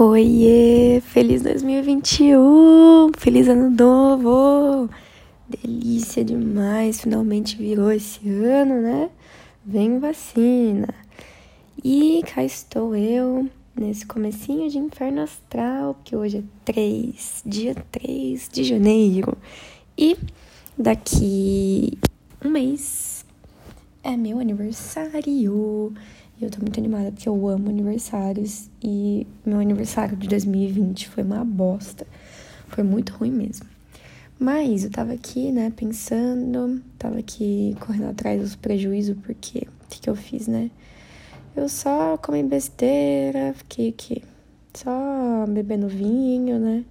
Oiê! Feliz 2021! Feliz ano novo! Delícia demais! Finalmente virou esse ano, né? Vem vacina! E cá estou eu nesse comecinho de inferno astral, que hoje é 3, dia 3 de janeiro. E daqui um mês é meu aniversário. E eu tô muito animada porque eu amo aniversários e meu aniversário de 2020 foi uma bosta. Foi muito ruim mesmo. Mas eu tava aqui, né, pensando, tava aqui correndo atrás dos prejuízos, porque o que, que eu fiz, né? Eu só comi besteira, fiquei aqui só bebendo vinho, né?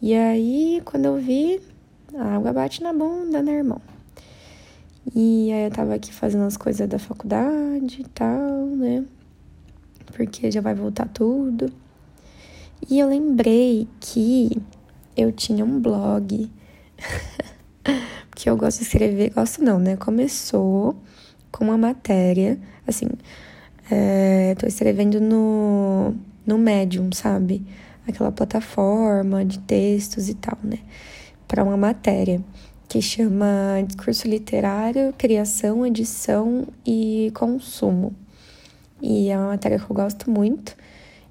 E aí, quando eu vi, a água bate na bunda, né, irmão? E aí eu tava aqui fazendo as coisas da faculdade e tal, né? Porque já vai voltar tudo. E eu lembrei que eu tinha um blog. Porque eu gosto de escrever, gosto não, né? Começou com uma matéria, assim, é, tô escrevendo no, no Medium, sabe? Aquela plataforma de textos e tal, né? Para uma matéria que chama Discurso Literário, Criação, Edição e Consumo. E é uma matéria que eu gosto muito.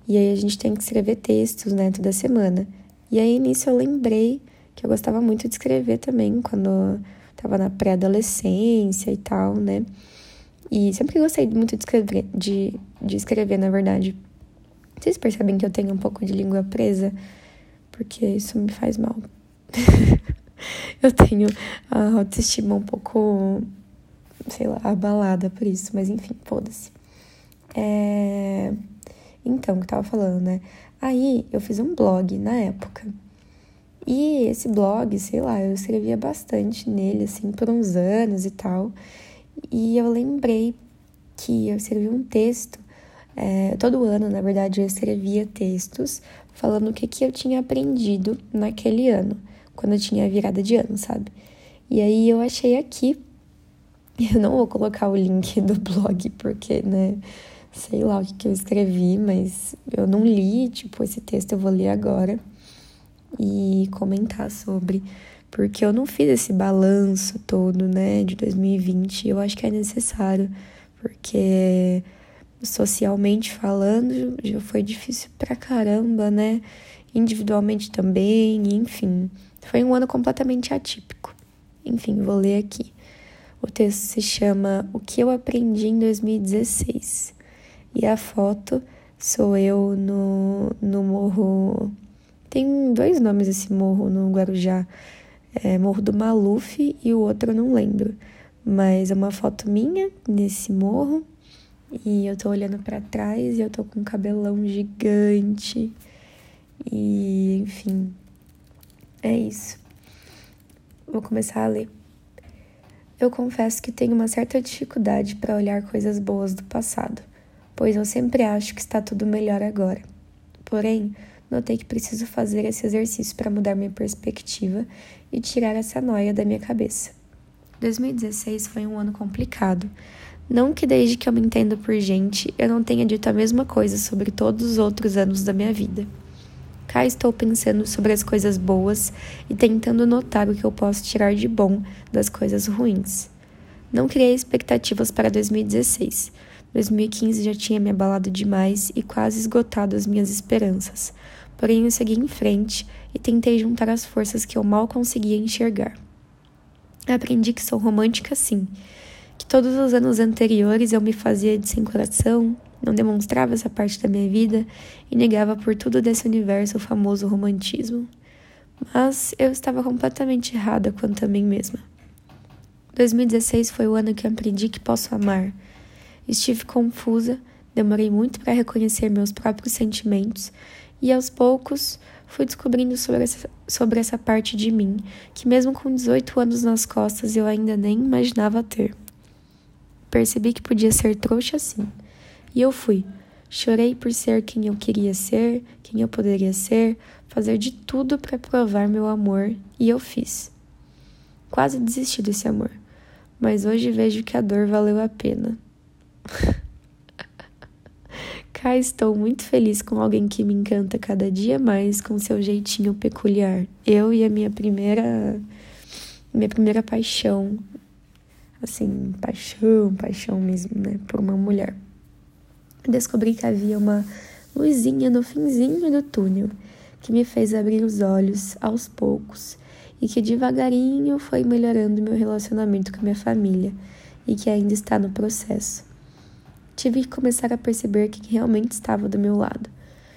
E aí a gente tem que escrever textos, né, toda semana. E aí nisso eu lembrei que eu gostava muito de escrever também, quando estava na pré-adolescência e tal, né? E sempre gostei muito de escrever, de, de escrever, na verdade. Vocês percebem que eu tenho um pouco de língua presa? Porque isso me faz mal. eu tenho a autoestima um pouco, sei lá, abalada por isso, mas enfim, foda-se. É... Então, o que eu tava falando, né? Aí eu fiz um blog na época. E esse blog, sei lá, eu escrevia bastante nele, assim, por uns anos e tal. E eu lembrei que eu escrevi um texto. É, todo ano, na verdade, eu escrevia textos falando o que, que eu tinha aprendido naquele ano quando eu tinha virada de ano, sabe? E aí eu achei aqui. Eu não vou colocar o link do blog, porque, né? Sei lá o que, que eu escrevi, mas eu não li, tipo, esse texto eu vou ler agora e comentar sobre. Porque eu não fiz esse balanço todo, né, de 2020. Eu acho que é necessário, porque socialmente falando já foi difícil pra caramba, né? Individualmente também, enfim. Foi um ano completamente atípico. Enfim, vou ler aqui. O texto se chama O que eu aprendi em 2016. E a foto sou eu no, no morro. Tem dois nomes esse morro no Guarujá. É Morro do Maluf e o outro eu não lembro. Mas é uma foto minha nesse morro. E eu tô olhando para trás e eu tô com um cabelão gigante. E, enfim, é isso. Vou começar a ler. Eu confesso que tenho uma certa dificuldade para olhar coisas boas do passado, pois eu sempre acho que está tudo melhor agora. Porém, notei que preciso fazer esse exercício para mudar minha perspectiva e tirar essa noia da minha cabeça. 2016 foi um ano complicado. Não que desde que eu me entendo por gente, eu não tenha dito a mesma coisa sobre todos os outros anos da minha vida. Cá estou pensando sobre as coisas boas e tentando notar o que eu posso tirar de bom das coisas ruins. Não criei expectativas para 2016. 2015 já tinha me abalado demais e quase esgotado as minhas esperanças. Porém, eu segui em frente e tentei juntar as forças que eu mal conseguia enxergar. Aprendi que sou romântica sim, que todos os anos anteriores eu me fazia de sem coração, não demonstrava essa parte da minha vida e negava por tudo desse universo o famoso romantismo. Mas eu estava completamente errada quanto a mim mesma. 2016 foi o ano que aprendi que posso amar. Estive confusa, demorei muito para reconhecer meus próprios sentimentos e aos poucos fui descobrindo sobre essa, sobre essa parte de mim que, mesmo com 18 anos nas costas, eu ainda nem imaginava ter. Percebi que podia ser trouxa assim e eu fui. Chorei por ser quem eu queria ser, quem eu poderia ser, fazer de tudo para provar meu amor, e eu fiz. Quase desisti desse amor, mas hoje vejo que a dor valeu a pena. Cá estou muito feliz com alguém que me encanta cada dia mais com seu jeitinho peculiar. Eu e a minha primeira minha primeira paixão, assim, paixão, paixão mesmo, né, por uma mulher. Descobri que havia uma luzinha no finzinho do túnel que me fez abrir os olhos aos poucos e que devagarinho foi melhorando meu relacionamento com minha família e que ainda está no processo. Tive que começar a perceber que realmente estava do meu lado.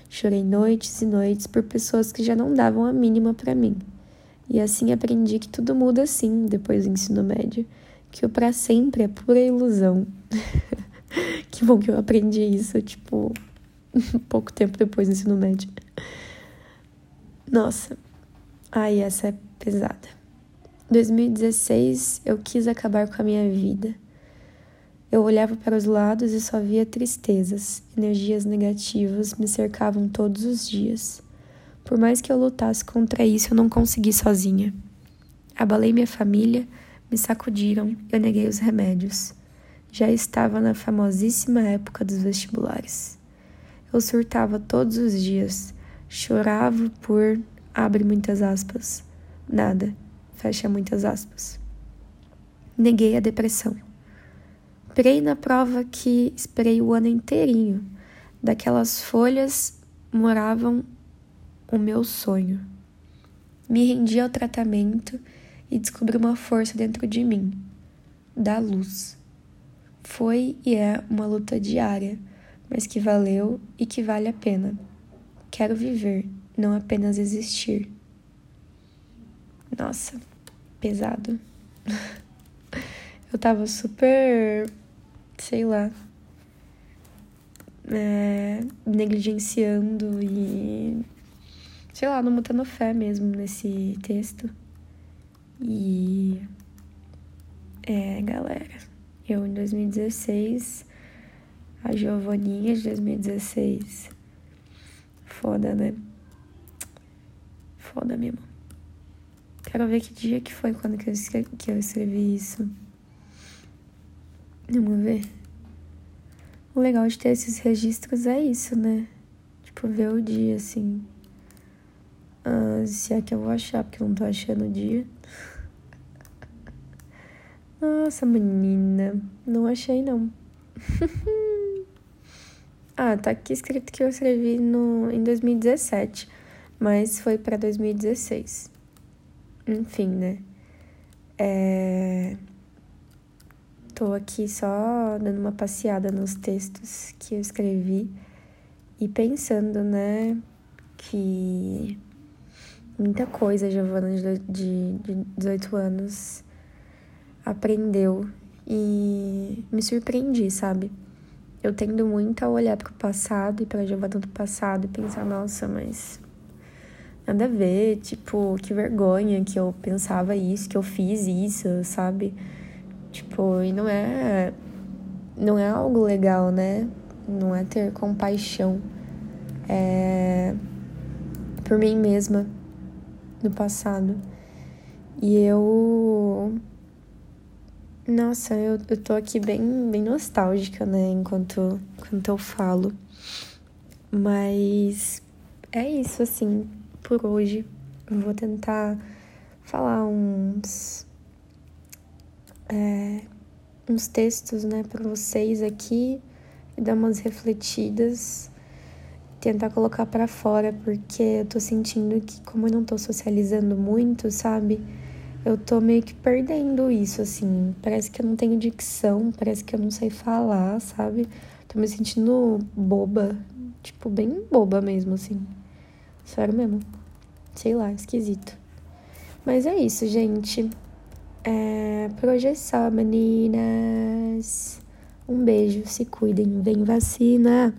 Chorei noites e noites por pessoas que já não davam a mínima para mim. E assim aprendi que tudo muda assim depois do ensino médio, que o para sempre é pura ilusão. que bom que eu aprendi isso, tipo, pouco tempo depois do ensino médio. Nossa, ai, essa é pesada. 2016 eu quis acabar com a minha vida. Eu olhava para os lados e só via tristezas, energias negativas me cercavam todos os dias. Por mais que eu lutasse contra isso, eu não consegui sozinha. Abalei minha família, me sacudiram, eu neguei os remédios. Já estava na famosíssima época dos vestibulares. Eu surtava todos os dias, chorava por abre muitas aspas, nada, fecha muitas aspas. Neguei a depressão. Pirei na prova que esperei o ano inteirinho. Daquelas folhas moravam o meu sonho. Me rendi ao tratamento e descobri uma força dentro de mim, da luz. Foi e é uma luta diária, mas que valeu e que vale a pena. Quero viver, não apenas existir. Nossa, pesado. Eu tava super, sei lá, é, negligenciando e, sei lá, não botando fé mesmo nesse texto. E, é, galera, eu em 2016, a Giovaninha de 2016, foda, né? Foda mesmo. Quero ver que dia que foi quando que eu escrevi, que eu escrevi isso. Vamos ver. O legal de ter esses registros é isso, né? Tipo, ver o dia, assim. Ah, se é que eu vou achar, porque eu não tô achando o dia. Nossa, menina. Não achei, não. ah, tá aqui escrito que eu escrevi no, em 2017, mas foi para 2016. Enfim, né? É... Tô aqui só dando uma passeada nos textos que eu escrevi e pensando, né, que muita coisa Giovana de, de 18 anos aprendeu e me surpreendi, sabe? Eu tendo muito a olhar para o passado e para Giovana do passado e pensar, nossa, mas nada a ver, tipo, que vergonha que eu pensava isso, que eu fiz isso, sabe? Tipo, e não é não é algo legal, né? Não é ter compaixão é por mim mesma no passado. E eu nossa, eu, eu tô aqui bem, bem nostálgica, né, enquanto, enquanto eu falo. Mas é isso, assim, por hoje. Eu vou tentar falar uns. É, uns textos, né, pra vocês aqui e dar umas refletidas. Tentar colocar para fora, porque eu tô sentindo que, como eu não tô socializando muito, sabe? Eu tô meio que perdendo isso, assim. Parece que eu não tenho dicção, parece que eu não sei falar, sabe? Tô me sentindo boba, tipo, bem boba mesmo, assim. Sério mesmo. Sei lá, esquisito. Mas é isso, gente. É... Por hoje é só, meninas. Um beijo, se cuidem, vem vacina.